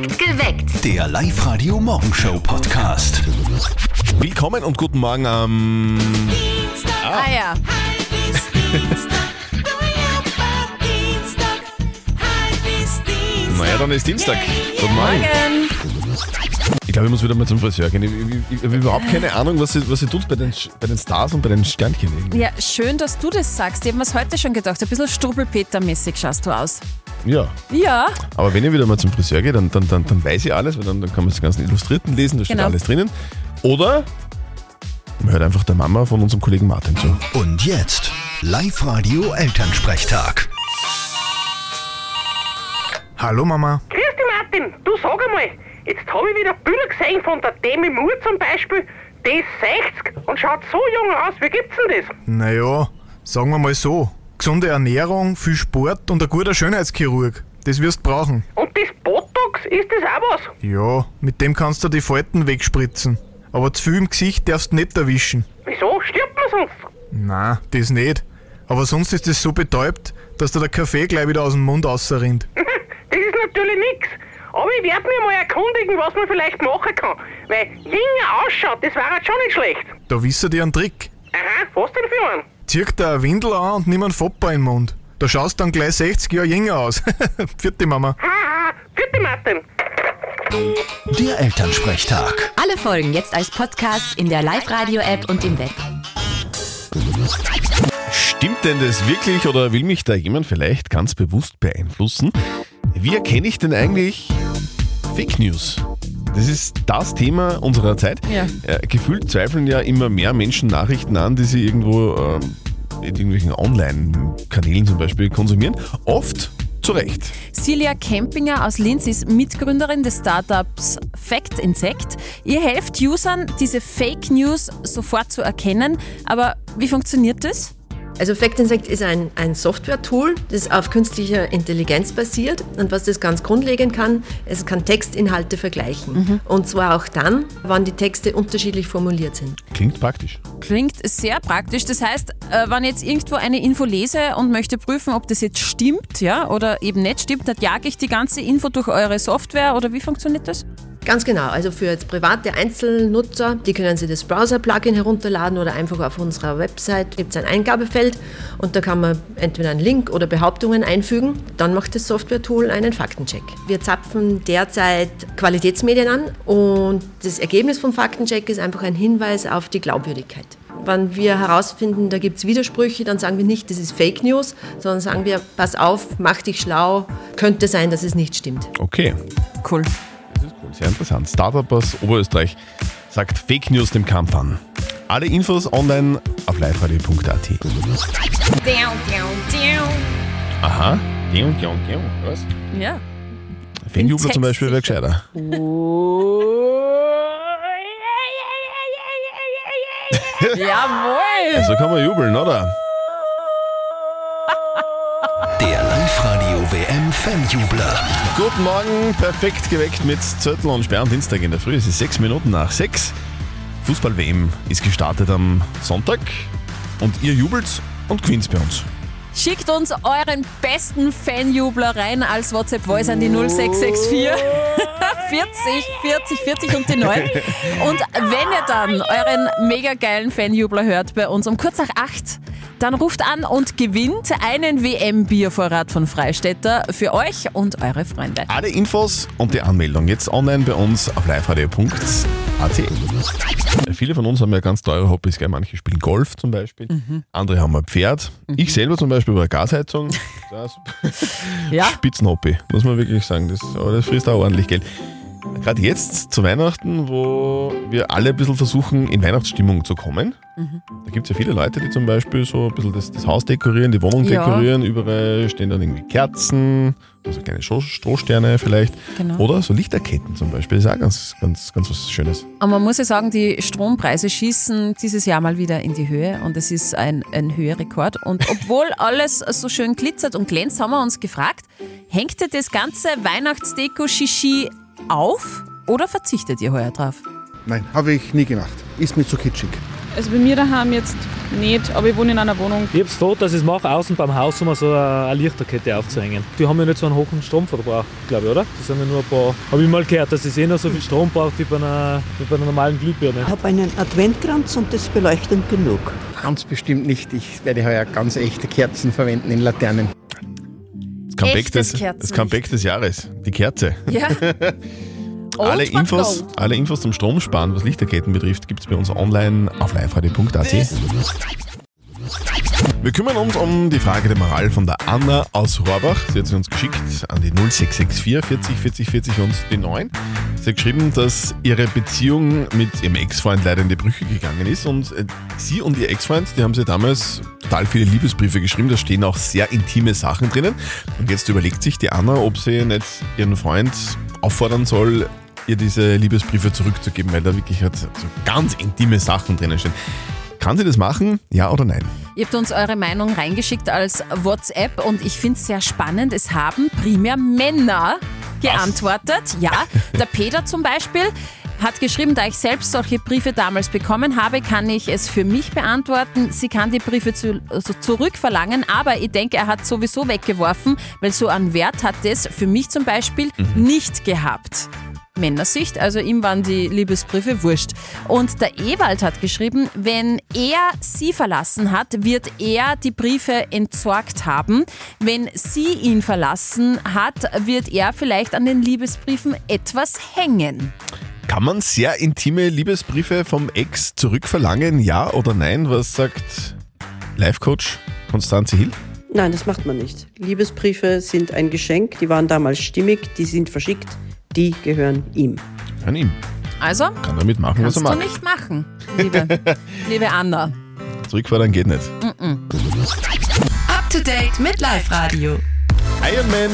Geweckt. Der Live-Radio Morgenshow Podcast. Willkommen und guten Morgen am. Ah ja. naja, dann ist Dienstag. Guten Morgen. Morgen. Ich glaube, ich muss wieder mal zum Friseur gehen. Ich, ich, ich habe überhaupt keine Ahnung, was sie, was sie tut bei den, bei den Stars und bei den Sternchen. irgendwie. Ja, schön, dass du das sagst. Ich habe mir heute schon gedacht. Ein bisschen Strubbelpeter-mäßig schaust du aus. Ja, Ja, aber wenn ich wieder mal zum Friseur gehe, dann, dann, dann, dann weiß ich alles, weil dann, dann kann man die ganzen Illustrierten lesen, da steht Genau. alles drinnen. Oder man hört einfach der Mama von unserem Kollegen Martin zu. Und jetzt Live-Radio Elternsprechtag. Hallo Mama. Grüß dich, Martin. Du sag einmal, jetzt habe ich wieder Bilder gesehen von der Demi Moore zum Beispiel. Die ist 60 und schaut so jung aus. Wie gibt's denn das? Naja, sagen wir mal so. Gesunde Ernährung, viel Sport und ein guter Schönheitschirurg. Das wirst du brauchen. Und das Botox, ist das auch was? Ja, mit dem kannst du die Falten wegspritzen. Aber zu viel im Gesicht darfst du nicht erwischen. Wieso? Stirbt man sonst? Na, das nicht. Aber sonst ist das so betäubt, dass dir der Kaffee gleich wieder aus dem Mund rausrinnt. das ist natürlich nix. Aber ich werde mich mal erkundigen, was man vielleicht machen kann. Weil jünger ausschaut, das wäre halt schon nicht schlecht. Da wisst ihr einen Trick. Aha, was denn für einen? Zieh dir eine Windel an und nimm einen Fopper in den Mund. Da schaust dann gleich 60 Jahre jünger aus. Vierte Mama. Haha, bitte Martin. Der Elternsprechtag. Alle Folgen jetzt als Podcast in der Live-Radio-App und im Web. Stimmt denn das wirklich oder will mich da jemand vielleicht ganz bewusst beeinflussen? Wie erkenne ich denn eigentlich Fake News? Das ist das Thema unserer Zeit. Ja. Äh, gefühlt zweifeln ja immer mehr Menschen Nachrichten an, die sie irgendwo ähm, in irgendwelchen Online-Kanälen zum Beispiel konsumieren. Oft zu Recht. Celia Kempinger aus Linz ist Mitgründerin des Startups Fact Insect. Ihr helft Usern, diese Fake News sofort zu erkennen. Aber wie funktioniert das? Also Fact Insect ist ein, ein Software-Tool, das auf künstlicher Intelligenz basiert. Und was das ganz grundlegend kann, es kann Textinhalte vergleichen. Und zwar auch dann, wann die Texte unterschiedlich formuliert sind. Klingt praktisch. Klingt sehr praktisch. Das heißt, äh, wenn ich jetzt irgendwo eine Info lese und möchte prüfen, ob das jetzt stimmt, ja, oder eben nicht stimmt, dann jage ich die ganze Info durch eure Software oder wie funktioniert das? Ganz genau, also für jetzt private Einzelnutzer, die können sich das Browser-Plugin herunterladen oder einfach auf unserer Website gibt es ein Eingabefeld und da kann man entweder einen Link oder Behauptungen einfügen. Dann macht das Software-Tool einen Faktencheck. Wir zapfen derzeit Qualitätsmedien an und das Ergebnis vom Faktencheck ist einfach ein Hinweis auf die Glaubwürdigkeit. Wenn wir herausfinden, da gibt es Widersprüche, dann sagen wir nicht, das ist Fake News, sondern sagen wir, pass auf, mach dich schlau, könnte sein, dass es nicht stimmt. Okay. Cool. Cool, sehr interessant. Startup aus Oberösterreich sagt Fake News dem Kampf an. Alle Infos online auf liveradio.at. Aha. Ja. Was? Ja. Fanjubler zum Beispiel wäre gescheiter. Jawohl! So kann man jubeln, oder? Der WM Fanjubler. Guten Morgen, perfekt geweckt mit Zöttl und Sperr am Dienstag in der Früh. Es ist sechs Minuten nach sechs. Fußball-WM ist gestartet am Sonntag und ihr jubelt und gewinnt bei uns. Schickt uns euren besten Fanjubler rein als WhatsApp-Voice an die 0664 40 40 40 und die 9. Und wenn ihr dann euren mega geilen Fanjubler hört bei uns um kurz nach 8, dann ruft an und gewinnt einen WM-Biervorrat von Freistädter für euch und eure Freunde. Alle Infos und die Anmeldung jetzt online bei uns auf liveradio.at. Viele von uns haben ja ganz teure Hobbys, gell? manche spielen Golf zum Beispiel, andere haben ein Pferd. Ich selber zum Beispiel über eine Gasheizung. Ja, Spitzenhobby, muss man wirklich sagen. Das, aber das frisst auch ordentlich Geld. Gerade jetzt zu Weihnachten, wo wir alle ein bisschen versuchen, in Weihnachtsstimmung zu kommen. Da gibt es ja viele Leute, die zum Beispiel so ein bisschen das, das Haus dekorieren, die Wohnung Ja. dekorieren. Überall stehen dann irgendwie Kerzen, also kleine Stroh- Strohsterne vielleicht. Genau. Oder so Lichterketten zum Beispiel. Das ist auch ganz, ganz, ganz was Schönes. Und man muss ja sagen, die Strompreise schießen dieses Jahr mal wieder in die Höhe und es ist ein, ein Höherekord. Und obwohl alles so schön glitzert und glänzt, haben wir uns gefragt, hängt das ganze Weihnachtsdeko-Shishi auf oder verzichtet ihr heuer drauf? Nein, habe ich nie gemacht. Ist mir zu kitschig. Also bei mir daheim jetzt nicht, aber ich wohne in einer Wohnung. Ich hab's tot, dass ich es mache, außen beim Haus, um so eine Lichterkette aufzuhängen. Die haben ja nicht so einen hohen Stromverbrauch, glaube ich, oder? Das sind ja nur ein paar. Habe ich mal gehört, dass es eh noch so viel Strom braucht wie bei einer, wie bei einer normalen Glühbirne. Ich habe einen Adventkranz und das beleuchtet genug. Ganz bestimmt nicht. Ich werde heuer ganz echte Kerzen verwenden in Laternen. Das Comeback, des, das Comeback des Jahres. Die Kerze. Ja. Alle Infos, alle Infos zum Stromsparen, was Lichterketten betrifft, gibt es bei uns online auf liveradio.at. Wir kümmern uns um die Frage der Moral von der Anna aus Rohrbach. Sie hat sie uns geschickt an die 0664 40 40 40 und die 9. Sie hat geschrieben, dass ihre Beziehung mit ihrem Ex-Freund leider in die Brüche gegangen ist und äh, sie und ihr Ex-Freund, die haben sie damals total viele Liebesbriefe geschrieben, da stehen auch sehr intime Sachen drinnen. Und jetzt überlegt sich die Anna, ob sie nicht ihren Freund auffordern soll, ihr diese Liebesbriefe zurückzugeben, weil da wirklich halt so ganz intime Sachen drinnen stehen. Kann sie das machen? Ja oder nein? Ihr habt uns eure Meinung reingeschickt als WhatsApp und ich finde es sehr spannend. Es haben primär Männer geantwortet. Ja, der Peter zum Beispiel hat geschrieben, da ich selbst solche Briefe damals bekommen habe, kann ich es für mich beantworten. Sie kann die Briefe zu, also zurückverlangen, aber ich denke, er hat sowieso weggeworfen, weil so einen Wert hat es für mich zum Beispiel nicht gehabt. Männersicht, also ihm waren die Liebesbriefe wurscht. Und der Ewald hat geschrieben, wenn er sie verlassen hat, wird er die Briefe entsorgt haben. Wenn sie ihn verlassen hat, wird er vielleicht an den Liebesbriefen etwas hängen. Kann man sehr intime Liebesbriefe vom Ex zurückverlangen? Ja oder nein? Was sagt Life-Coach Konstanze Hill? Nein, das macht man nicht. Liebesbriefe sind ein Geschenk, die waren damals stimmig, die sind verschickt, die gehören ihm. An ihm. Also, Kann damit machen, was kannst er du mag. nicht machen, liebe, liebe Anna. Zurückfordern geht nicht. Up to date mit Live Radio. Iron Man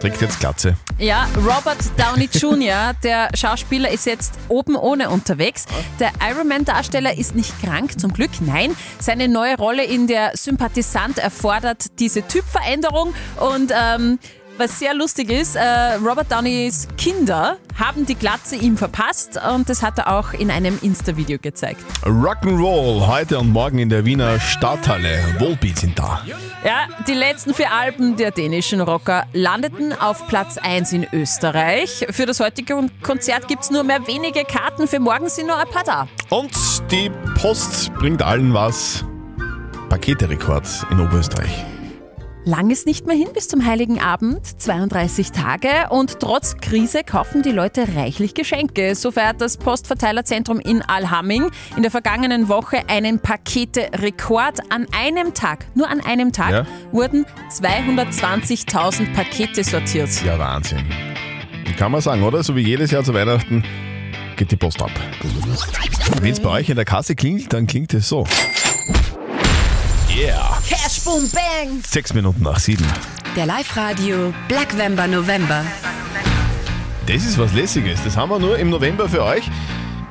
trägt jetzt Glatze. Ja, Robert Downey Jr., der Schauspieler, ist jetzt oben ohne unterwegs. Der Ironman-Darsteller ist nicht krank, zum Glück, nein. Seine neue Rolle in der Sympathisant erfordert diese Typveränderung und ähm, was sehr lustig ist, äh, Robert Downeys Kinder haben die Glatze ihm verpasst und das hat er auch in einem Insta-Video gezeigt. Rock'n'Roll heute und morgen in der Wiener Stadthalle. Volbeat sind da. Ja, die letzten vier Alben der dänischen Rocker landeten auf Platz 1 in Österreich. Für das heutige Konzert gibt es nur mehr wenige Karten, für morgen sind nur ein paar da. Und die Post bringt allen was. Paketerekord in Oberösterreich. Lang ist nicht mehr hin bis zum Heiligen Abend, 32 Tage und trotz Krise kaufen die Leute reichlich Geschenke. So feiert das Postverteilerzentrum in Alhamming in der vergangenen Woche einen Pakete-Rekord. An einem Tag, nur an einem Tag, Ja. wurden 220.000 Pakete sortiert. Ja, Wahnsinn. Kann man sagen, oder? So wie jedes Jahr zu Weihnachten geht die Post ab. Wenn es bei euch in der Kasse klingelt, dann klingt es so. Cash Boom Bang! Sechs Minuten nach sieben. Der Live Radio Black Vember November. Das ist was Lässiges. Das haben wir nur im November für euch.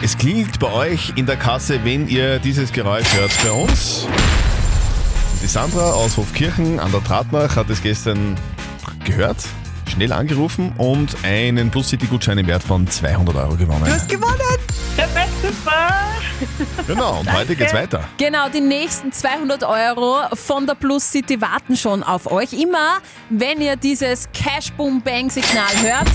Es klingelt bei euch in der Kasse, wenn ihr dieses Geräusch hört. Bei uns. Die Sandra aus Hofkirchen an der Tratnach hat es gestern gehört, schnell angerufen und einen Plus City Gutschein im Wert von 200 Euro gewonnen. gewonnen! Genau, und heute geht's weiter. Genau, die nächsten 200 Euro von der Plus City warten schon auf euch. Immer, wenn ihr dieses Cash Boom Bang Signal hört,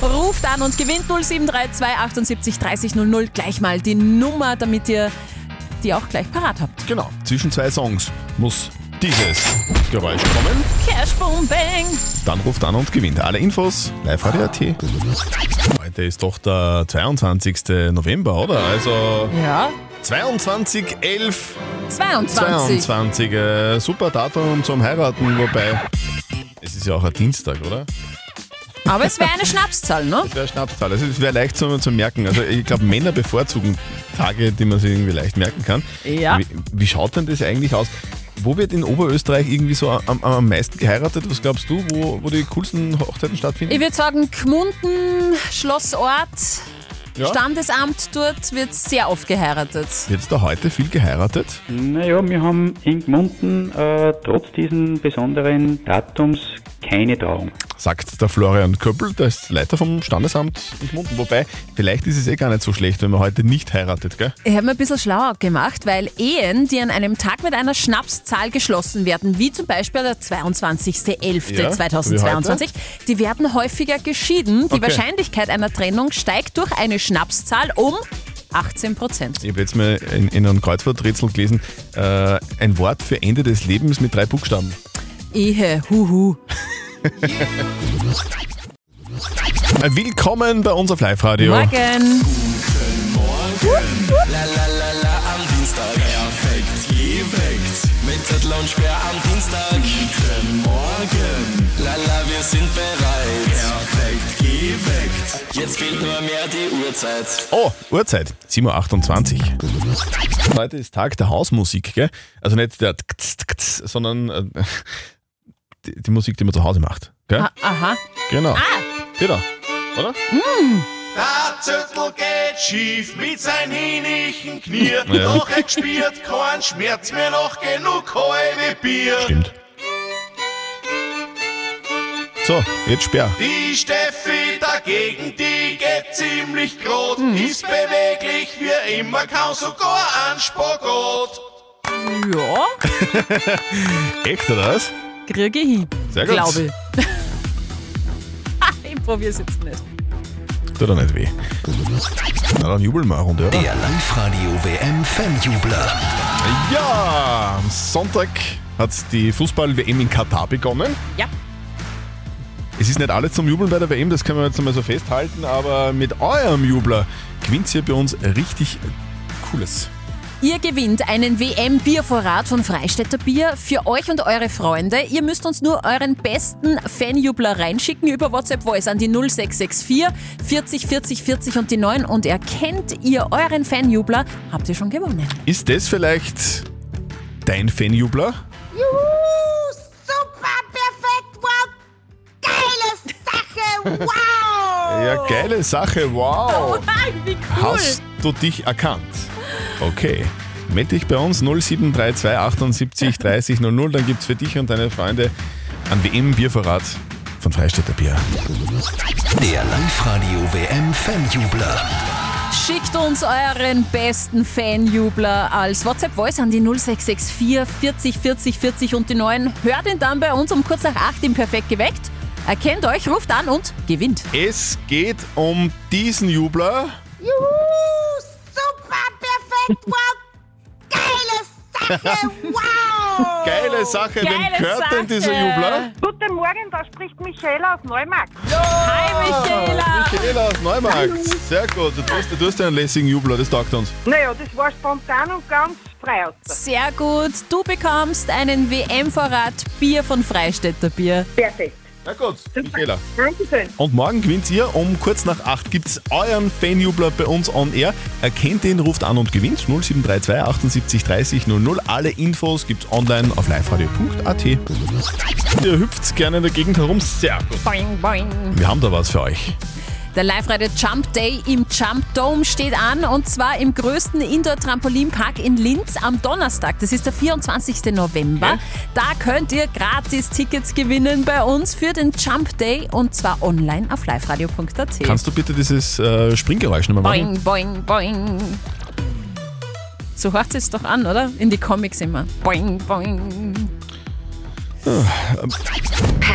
genau, ruft an und gewinnt 0732 78 30 00 gleich mal die Nummer, damit ihr die auch gleich parat habt. Genau, zwischen zwei Songs muss dieses Geräusch kommen. Cash Boom Bang! Dann ruft an und gewinnt. Alle Infos live radio.at. Heute ist doch der 22. November, oder? Also Ja, 22, 11, 22. 22. Äh, super Datum zum Heiraten, wobei es ist ja auch ein Dienstag, oder? Aber es wäre eine Schnapszahl, ne? Das wäre Schnapszahl. Also es wäre leicht zu, zu merken. Also ich glaube, Männer bevorzugen Tage, die man sich irgendwie leicht merken kann. Ja. Wie, wie schaut denn das eigentlich aus? Wo wird in Oberösterreich irgendwie so am, am meisten geheiratet? Was glaubst du, wo, wo die coolsten Hochzeiten stattfinden? Ich würde sagen, Gmunden, Schlossort, Ja. Standesamt, dort wird sehr oft geheiratet. Wird da heute viel geheiratet? Naja, wir haben in Gmunden äh, trotz diesen besonderen Datums keine Trauung. Sagt der Florian Köppel, der ist Leiter vom Standesamt in Gmunden. Wobei, vielleicht ist es eh gar nicht so schlecht, wenn man heute nicht heiratet, gell? Ich habe mir ein bisschen schlauer gemacht, weil Ehen, die an einem Tag mit einer Schnapszahl geschlossen werden, wie zum Beispiel der 22.11.2022, Ja, die werden häufiger geschieden. Die Okay. Wahrscheinlichkeit einer Trennung steigt durch eine Schnapszahl um 18 Prozent. Ich habe jetzt mal in, in einem Kreuzworträtsel gelesen, äh, ein Wort für Ende des Lebens mit drei Buchstaben. Ehe, huhu. Willkommen bei uns auf Live-Radio. Morgen. La la la la am Dienstag. Perfekt geweckt. Mit Zettel und Sperr am Dienstag. Guten Morgen. La la, wir sind bereit. Perfekt geweckt. Jetzt fehlt nur mehr die Uhrzeit. Oh, Uhrzeit, 7.28 Uhr. Heute ist Tag der Hausmusik, gell? Also nicht der Tkts, sondern äh, die, die Musik, die man zu Hause macht. Gell? Ah, aha. Genau. Genau. Oder? Mm. Der Zürtel geht schief mit seinen hinischen Knie. Ja. Doch er gespürt keinen Schmerz mehr noch genug halbe Bier. Stimmt. So, jetzt sperr. Die Steffi dagegen, die geht ziemlich grot. Ist beweglich wie immer, kaum sogar ein Spagat. Ja, Echt, oder was? Kriege ich hin. Sehr gut. Glaube ich. Ich probiere es jetzt nicht. Tut doch nicht weh. Na, dann jubeln wir eine Runde, oder? Der Live-Radio WM Fanjubler. Ja, am Sonntag hat die Fußball-WM in Katar begonnen. Ja. Es ist nicht alles zum Jubeln bei der WM, das können wir jetzt einmal so festhalten, aber mit eurem Jubler gewinnt ihr bei uns richtig Cooles. Ihr gewinnt einen WM-Biervorrat von Freistädter Bier für euch und eure Freunde. Ihr müsst uns nur euren besten Fanjubler reinschicken über WhatsApp Voice an die 0664 40 40 40 und die 9 und erkennt ihr euren Fanjubler, habt ihr schon gewonnen. Ist das vielleicht dein Fanjubler? Juhu, super, perfekt, wow, geile Sache, wow! Ja, geile Sache, wow. Wie cool. Hast du dich erkannt? Okay. Melde dich bei uns 0732 78 30 00, dann gibt es für dich und deine Freunde einen WM-Biervorrat von Freistädter Bier. Der Live-Radio WM Fanjubler. Schickt uns euren besten Fanjubler als WhatsApp-Voice an die 0664 40 40 40 und die 9. Hört ihn dann bei uns um kurz nach 8 im Perfekt geweckt. Erkennt euch, ruft an und gewinnt. Es geht um diesen Jubler. Juhu, wow, geile Sache, wow! Geile Sache, wem Geile gehört denn dieser Sache. Jubler? Guten Morgen, da spricht Michaela aus Neumarkt. Hi Michaela! Michaela aus Neumarkt. Sehr gut, du tust, du tust einen lässigen Jubler, das taugt uns. Naja, das war spontan und ganz frei aus. Sehr gut. Du bekommst einen WM-Vorrat Bier von Freistädter Bier. Perfekt. Na gut, Michaela. Dankeschön. Und morgen gewinnt ihr um kurz nach 8 gibt es euren Fanjubler bei uns on air. Erkennt ihn, ruft an und gewinnt 0732 78 30 00. Alle Infos gibt's online auf liveradio.at. Ihr hüpft gerne in der Gegend herum. Sehr gut. Boing, boing. Wir haben da was für euch. Der Live-Radio Jump Day im Jump Dome steht an und zwar im größten Indoor-Trampolinpark in Linz am Donnerstag. Das ist der 24. November. Da könnt ihr gratis Tickets gewinnen bei uns für den Jump Day und zwar online auf liveradio.at. Kannst du bitte dieses äh, Springgeräusch nochmal machen? Boing, boing, boing. So hört es doch an, oder? In die Comics immer. Boing, boing.